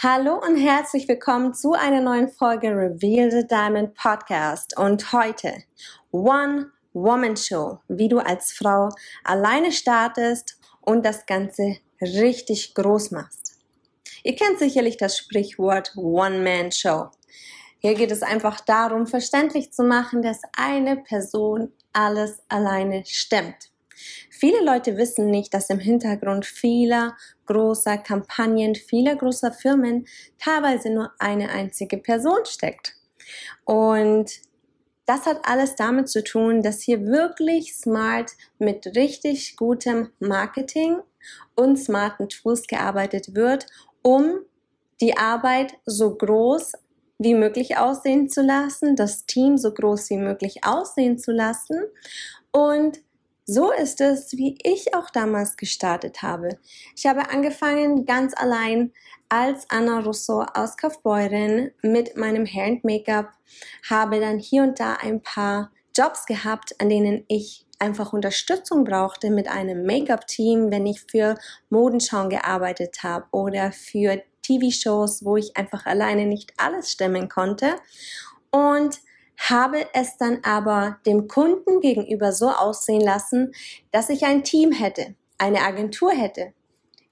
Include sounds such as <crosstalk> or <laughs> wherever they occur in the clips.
Hallo und herzlich willkommen zu einer neuen Folge Reveal the Diamond Podcast. Und heute One Woman Show, wie du als Frau alleine startest und das Ganze richtig groß machst. Ihr kennt sicherlich das Sprichwort One Man Show. Hier geht es einfach darum, verständlich zu machen, dass eine Person alles alleine stemmt. Viele Leute wissen nicht, dass im Hintergrund vieler großer Kampagnen, vieler großer Firmen teilweise nur eine einzige Person steckt. Und das hat alles damit zu tun, dass hier wirklich smart mit richtig gutem Marketing und smarten Tools gearbeitet wird, um die Arbeit so groß wie möglich aussehen zu lassen, das Team so groß wie möglich aussehen zu lassen und so ist es, wie ich auch damals gestartet habe. Ich habe angefangen ganz allein als Anna Russo aus Kaufbeuren mit meinem Hair and Make-up, habe dann hier und da ein paar Jobs gehabt, an denen ich einfach Unterstützung brauchte mit einem Make-up-Team, wenn ich für Modenschauen gearbeitet habe oder für TV-Shows, wo ich einfach alleine nicht alles stemmen konnte. Und habe es dann aber dem Kunden gegenüber so aussehen lassen, dass ich ein Team hätte, eine Agentur hätte,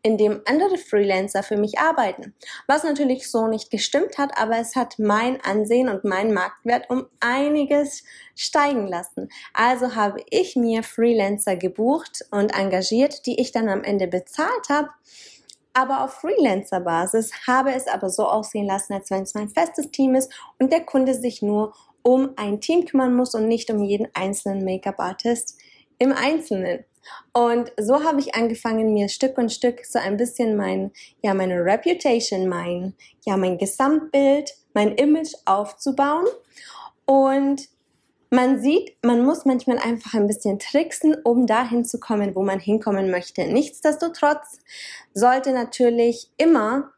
in dem andere Freelancer für mich arbeiten. Was natürlich so nicht gestimmt hat, aber es hat mein Ansehen und mein Marktwert um einiges steigen lassen. Also habe ich mir Freelancer gebucht und engagiert, die ich dann am Ende bezahlt habe aber auf Freelancer-Basis habe es aber so aussehen lassen, als wenn es mein festes Team ist und der Kunde sich nur um ein Team kümmern muss und nicht um jeden einzelnen Make-up-Artist im Einzelnen. Und so habe ich angefangen, mir Stück und Stück so ein bisschen mein, ja, meine Reputation, mein, ja, mein Gesamtbild, mein Image aufzubauen. Und man sieht, man muss manchmal einfach ein bisschen tricksen, um dahin zu kommen, wo man hinkommen möchte. Nichtsdestotrotz sollte natürlich immer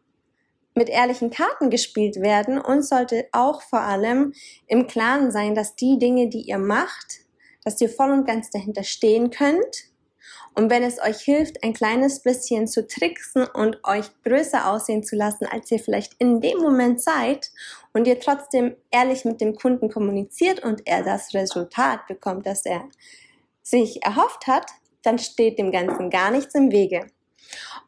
mit ehrlichen Karten gespielt werden und sollte auch vor allem im Klaren sein, dass die Dinge, die ihr macht, dass ihr voll und ganz dahinter stehen könnt. Und wenn es euch hilft, ein kleines bisschen zu tricksen und euch größer aussehen zu lassen, als ihr vielleicht in dem Moment seid und ihr trotzdem ehrlich mit dem Kunden kommuniziert und er das Resultat bekommt, das er sich erhofft hat, dann steht dem Ganzen gar nichts im Wege.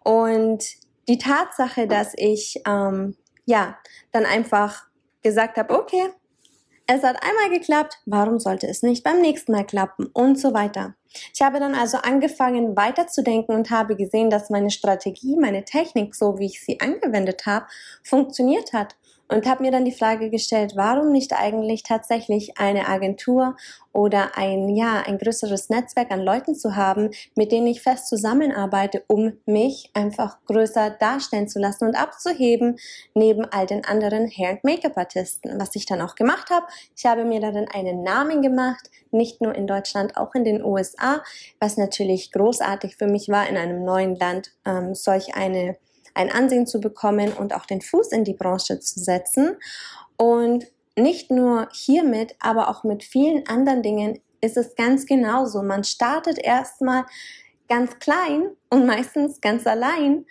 Und die Tatsache, dass ich ähm, ja dann einfach gesagt habe, okay, es hat einmal geklappt, warum sollte es nicht beim nächsten Mal klappen und so weiter. Ich habe dann also angefangen weiterzudenken und habe gesehen, dass meine Strategie, meine Technik, so wie ich sie angewendet habe, funktioniert hat und habe mir dann die Frage gestellt, warum nicht eigentlich tatsächlich eine Agentur oder ein, ja, ein größeres Netzwerk an Leuten zu haben, mit denen ich fest zusammenarbeite, um mich einfach größer darstellen zu lassen und abzuheben neben all den anderen Hair- und Make-up-Artisten. Was ich dann auch gemacht habe, ich habe mir dann einen Namen gemacht, nicht nur in Deutschland, auch in den USA, was natürlich großartig für mich war, in einem neuen Land ähm, solch eine ein Ansehen zu bekommen und auch den Fuß in die Branche zu setzen. Und nicht nur hiermit, aber auch mit vielen anderen Dingen ist es ganz genauso. Man startet erstmal ganz klein und meistens ganz allein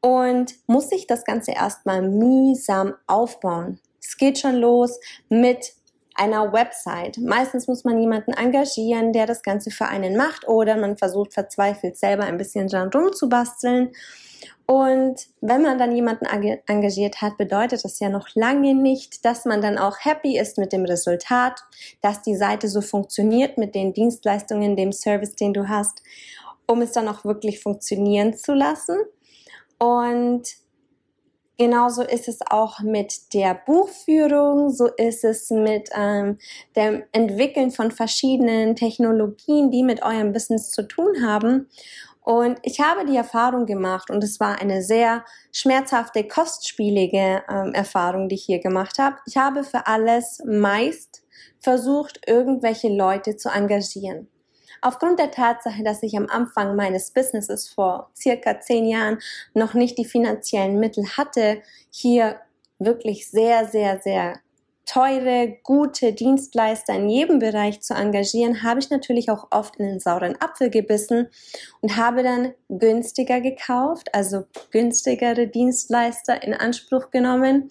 und muss sich das Ganze erstmal mühsam aufbauen. Es geht schon los mit einer Website. Meistens muss man jemanden engagieren, der das Ganze für einen macht oder man versucht verzweifelt selber ein bisschen dran rumzubasteln. Und wenn man dann jemanden engagiert hat, bedeutet das ja noch lange nicht, dass man dann auch happy ist mit dem Resultat, dass die Seite so funktioniert mit den Dienstleistungen, dem Service, den du hast, um es dann auch wirklich funktionieren zu lassen. Und Genauso ist es auch mit der Buchführung, so ist es mit ähm, dem Entwickeln von verschiedenen Technologien, die mit eurem Business zu tun haben. Und ich habe die Erfahrung gemacht und es war eine sehr schmerzhafte, kostspielige ähm, Erfahrung, die ich hier gemacht habe. Ich habe für alles meist versucht, irgendwelche Leute zu engagieren. Aufgrund der Tatsache, dass ich am Anfang meines Businesses vor circa zehn Jahren noch nicht die finanziellen Mittel hatte, hier wirklich sehr, sehr, sehr teure, gute Dienstleister in jedem Bereich zu engagieren, habe ich natürlich auch oft in den sauren Apfel gebissen und habe dann günstiger gekauft, also günstigere Dienstleister in Anspruch genommen.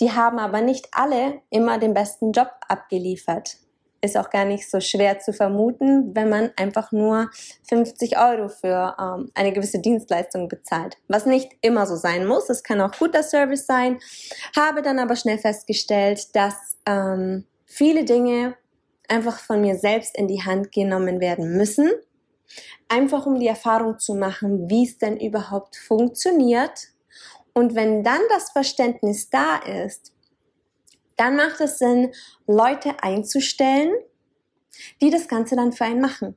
Die haben aber nicht alle immer den besten Job abgeliefert ist auch gar nicht so schwer zu vermuten, wenn man einfach nur 50 Euro für ähm, eine gewisse Dienstleistung bezahlt. Was nicht immer so sein muss, es kann auch guter Service sein. Habe dann aber schnell festgestellt, dass ähm, viele Dinge einfach von mir selbst in die Hand genommen werden müssen, einfach um die Erfahrung zu machen, wie es denn überhaupt funktioniert. Und wenn dann das Verständnis da ist, dann macht es Sinn, Leute einzustellen, die das Ganze dann für einen machen.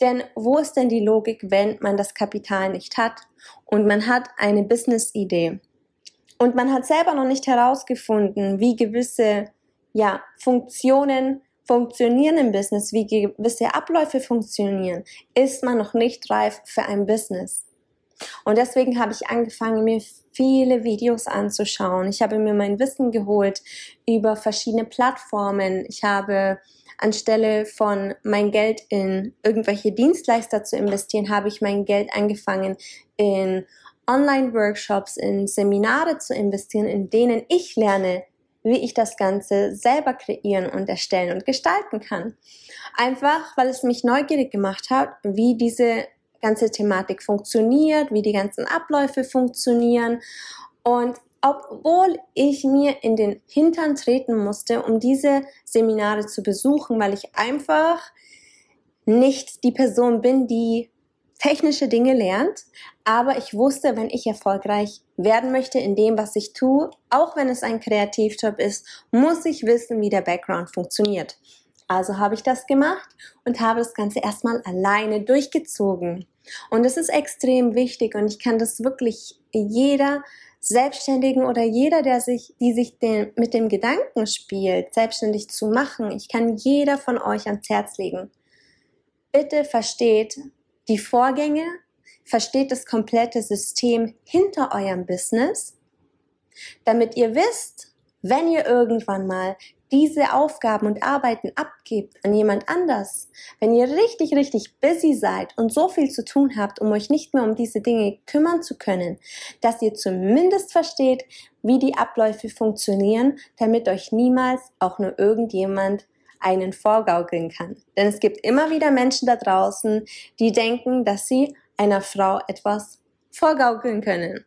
Denn wo ist denn die Logik, wenn man das Kapital nicht hat und man hat eine Business-Idee und man hat selber noch nicht herausgefunden, wie gewisse ja, Funktionen funktionieren im Business, wie gewisse Abläufe funktionieren, ist man noch nicht reif für ein Business. Und deswegen habe ich angefangen, mir viele Videos anzuschauen. Ich habe mir mein Wissen geholt über verschiedene Plattformen. Ich habe anstelle von mein Geld in irgendwelche Dienstleister zu investieren, habe ich mein Geld angefangen in Online-Workshops, in Seminare zu investieren, in denen ich lerne, wie ich das Ganze selber kreieren und erstellen und gestalten kann. Einfach, weil es mich neugierig gemacht hat, wie diese ganze Thematik funktioniert, wie die ganzen Abläufe funktionieren. Und obwohl ich mir in den Hintern treten musste, um diese Seminare zu besuchen, weil ich einfach nicht die Person bin, die technische Dinge lernt, aber ich wusste, wenn ich erfolgreich werden möchte in dem, was ich tue, auch wenn es ein Kreativjob ist, muss ich wissen, wie der Background funktioniert. Also habe ich das gemacht und habe das Ganze erstmal alleine durchgezogen. Und es ist extrem wichtig und ich kann das wirklich jeder Selbstständigen oder jeder, der sich, die sich den, mit dem Gedanken spielt, selbstständig zu machen, ich kann jeder von euch ans Herz legen. Bitte versteht die Vorgänge, versteht das komplette System hinter eurem Business, damit ihr wisst, wenn ihr irgendwann mal diese Aufgaben und Arbeiten abgebt an jemand anders, wenn ihr richtig, richtig busy seid und so viel zu tun habt, um euch nicht mehr um diese Dinge kümmern zu können, dass ihr zumindest versteht, wie die Abläufe funktionieren, damit euch niemals auch nur irgendjemand einen vorgaukeln kann. Denn es gibt immer wieder Menschen da draußen, die denken, dass sie einer Frau etwas vorgaukeln können.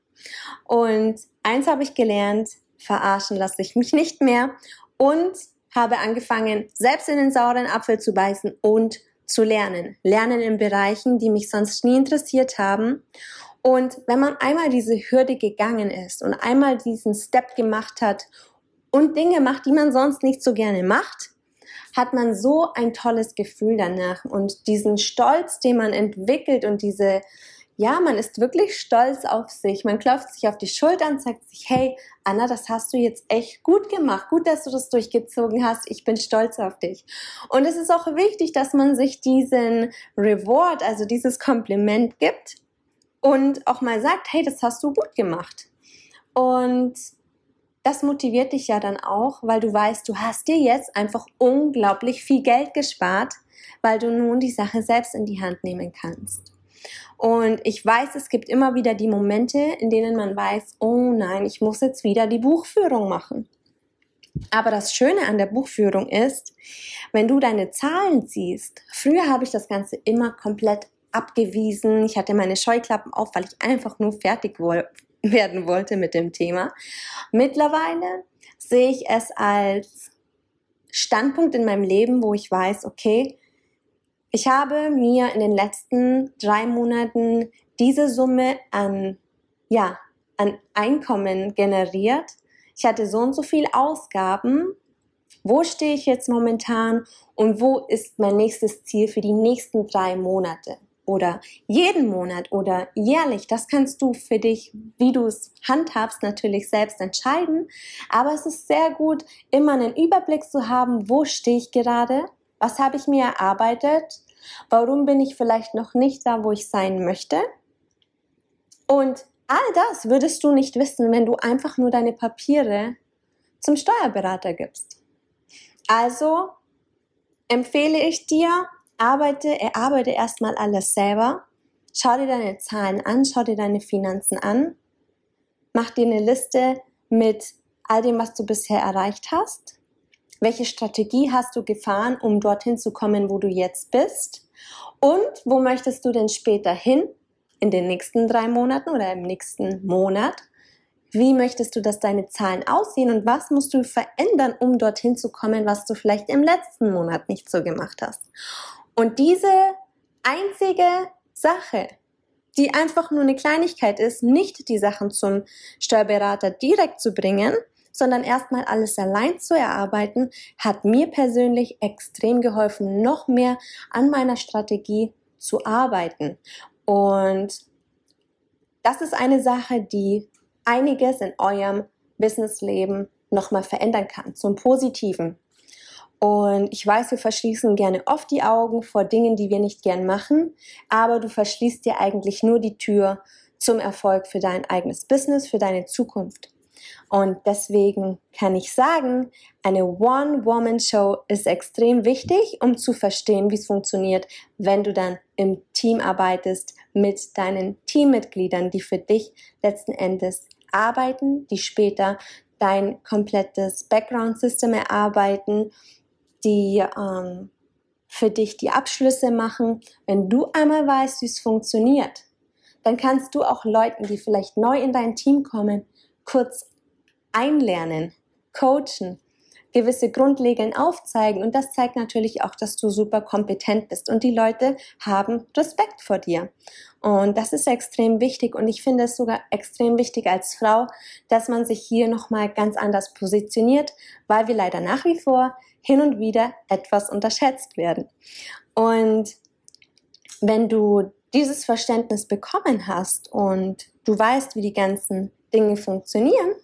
Und eins habe ich gelernt, verarschen lasse ich mich nicht mehr und habe angefangen, selbst in den sauren Apfel zu beißen und zu lernen. Lernen in Bereichen, die mich sonst nie interessiert haben. Und wenn man einmal diese Hürde gegangen ist und einmal diesen Step gemacht hat und Dinge macht, die man sonst nicht so gerne macht, hat man so ein tolles Gefühl danach und diesen Stolz, den man entwickelt und diese ja, man ist wirklich stolz auf sich. Man klopft sich auf die Schulter und sagt sich, hey, Anna, das hast du jetzt echt gut gemacht. Gut, dass du das durchgezogen hast. Ich bin stolz auf dich. Und es ist auch wichtig, dass man sich diesen Reward, also dieses Kompliment gibt und auch mal sagt, hey, das hast du gut gemacht. Und das motiviert dich ja dann auch, weil du weißt, du hast dir jetzt einfach unglaublich viel Geld gespart, weil du nun die Sache selbst in die Hand nehmen kannst. Und ich weiß, es gibt immer wieder die Momente, in denen man weiß, oh nein, ich muss jetzt wieder die Buchführung machen. Aber das Schöne an der Buchführung ist, wenn du deine Zahlen siehst, früher habe ich das Ganze immer komplett abgewiesen. Ich hatte meine Scheuklappen auf, weil ich einfach nur fertig <laughs> werden wollte mit dem Thema. Mittlerweile sehe ich es als Standpunkt in meinem Leben, wo ich weiß, okay, ich habe mir in den letzten drei Monaten diese Summe an, ja, an Einkommen generiert. Ich hatte so und so viel Ausgaben. Wo stehe ich jetzt momentan und wo ist mein nächstes Ziel für die nächsten drei Monate? oder jeden Monat oder jährlich, das kannst du für dich, wie du es handhabst, natürlich selbst entscheiden. Aber es ist sehr gut, immer einen Überblick zu haben, wo stehe ich gerade, was habe ich mir erarbeitet, warum bin ich vielleicht noch nicht da, wo ich sein möchte. Und all das würdest du nicht wissen, wenn du einfach nur deine Papiere zum Steuerberater gibst. Also empfehle ich dir, arbeite, erarbeite erstmal alles selber. Schau dir deine Zahlen an, schau dir deine Finanzen an. Mach dir eine Liste mit all dem, was du bisher erreicht hast. Welche Strategie hast du gefahren, um dorthin zu kommen, wo du jetzt bist? Und wo möchtest du denn später hin? In den nächsten drei Monaten oder im nächsten Monat? Wie möchtest du, dass deine Zahlen aussehen und was musst du verändern, um dorthin zu kommen, was du vielleicht im letzten Monat nicht so gemacht hast? Und diese einzige Sache, die einfach nur eine Kleinigkeit ist, nicht die Sachen zum Steuerberater direkt zu bringen, sondern erstmal alles allein zu erarbeiten, hat mir persönlich extrem geholfen, noch mehr an meiner Strategie zu arbeiten. Und das ist eine Sache, die einiges in eurem Businessleben nochmal verändern kann, zum Positiven. Und ich weiß, wir verschließen gerne oft die Augen vor Dingen, die wir nicht gern machen, aber du verschließt dir eigentlich nur die Tür zum Erfolg für dein eigenes Business, für deine Zukunft. Und deswegen kann ich sagen, eine One-Woman-Show ist extrem wichtig, um zu verstehen, wie es funktioniert, wenn du dann im Team arbeitest mit deinen Teammitgliedern, die für dich letzten Endes arbeiten, die später dein komplettes Background-System erarbeiten die ähm, für dich die Abschlüsse machen. Wenn du einmal weißt, wie es funktioniert, dann kannst du auch Leuten, die vielleicht neu in dein Team kommen, kurz einlernen, coachen, gewisse Grundregeln aufzeigen und das zeigt natürlich auch, dass du super kompetent bist und die Leute haben Respekt vor dir. Und das ist extrem wichtig und ich finde es sogar extrem wichtig als Frau, dass man sich hier nochmal ganz anders positioniert, weil wir leider nach wie vor hin und wieder etwas unterschätzt werden. Und wenn du dieses Verständnis bekommen hast und du weißt, wie die ganzen Dinge funktionieren,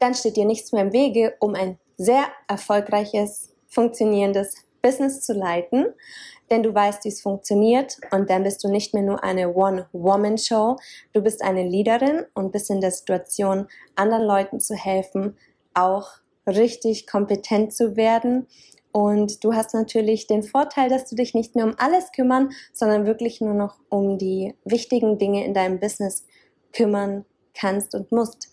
dann steht dir nichts mehr im Wege, um ein sehr erfolgreiches, funktionierendes Business zu leiten, denn du weißt, wie es funktioniert und dann bist du nicht mehr nur eine One-Woman-Show, du bist eine Leaderin und bist in der Situation, anderen Leuten zu helfen, auch richtig kompetent zu werden. Und du hast natürlich den Vorteil, dass du dich nicht mehr um alles kümmern, sondern wirklich nur noch um die wichtigen Dinge in deinem Business kümmern kannst und musst.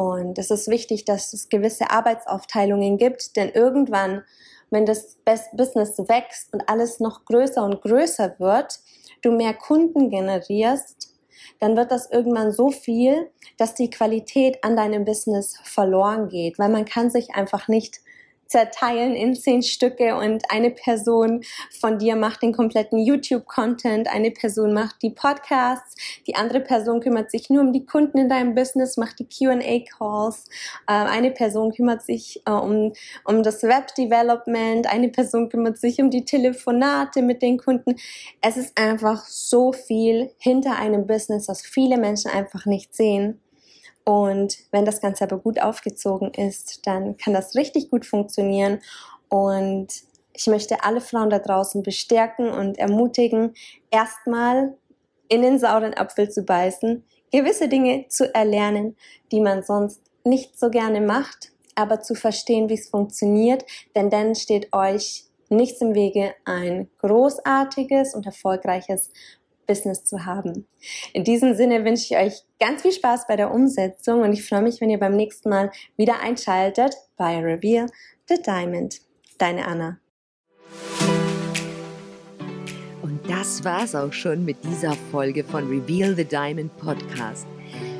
Und es ist wichtig, dass es gewisse Arbeitsaufteilungen gibt, denn irgendwann, wenn das Business wächst und alles noch größer und größer wird, du mehr Kunden generierst, dann wird das irgendwann so viel, dass die Qualität an deinem Business verloren geht, weil man kann sich einfach nicht zerteilen in zehn Stücke und eine Person von dir macht den kompletten YouTube-Content, eine Person macht die Podcasts, die andere Person kümmert sich nur um die Kunden in deinem Business, macht die Q&A-Calls, äh, eine Person kümmert sich äh, um, um das Web-Development, eine Person kümmert sich um die Telefonate mit den Kunden. Es ist einfach so viel hinter einem Business, was viele Menschen einfach nicht sehen. Und wenn das Ganze aber gut aufgezogen ist, dann kann das richtig gut funktionieren. Und ich möchte alle Frauen da draußen bestärken und ermutigen, erstmal in den sauren Apfel zu beißen, gewisse Dinge zu erlernen, die man sonst nicht so gerne macht, aber zu verstehen, wie es funktioniert, denn dann steht euch nichts im Wege, ein großartiges und erfolgreiches Business zu haben. In diesem Sinne wünsche ich euch ganz viel Spaß bei der Umsetzung und ich freue mich, wenn ihr beim nächsten Mal wieder einschaltet bei Reveal the Diamond. Deine Anna. Und das war's auch schon mit dieser Folge von Reveal the Diamond Podcast.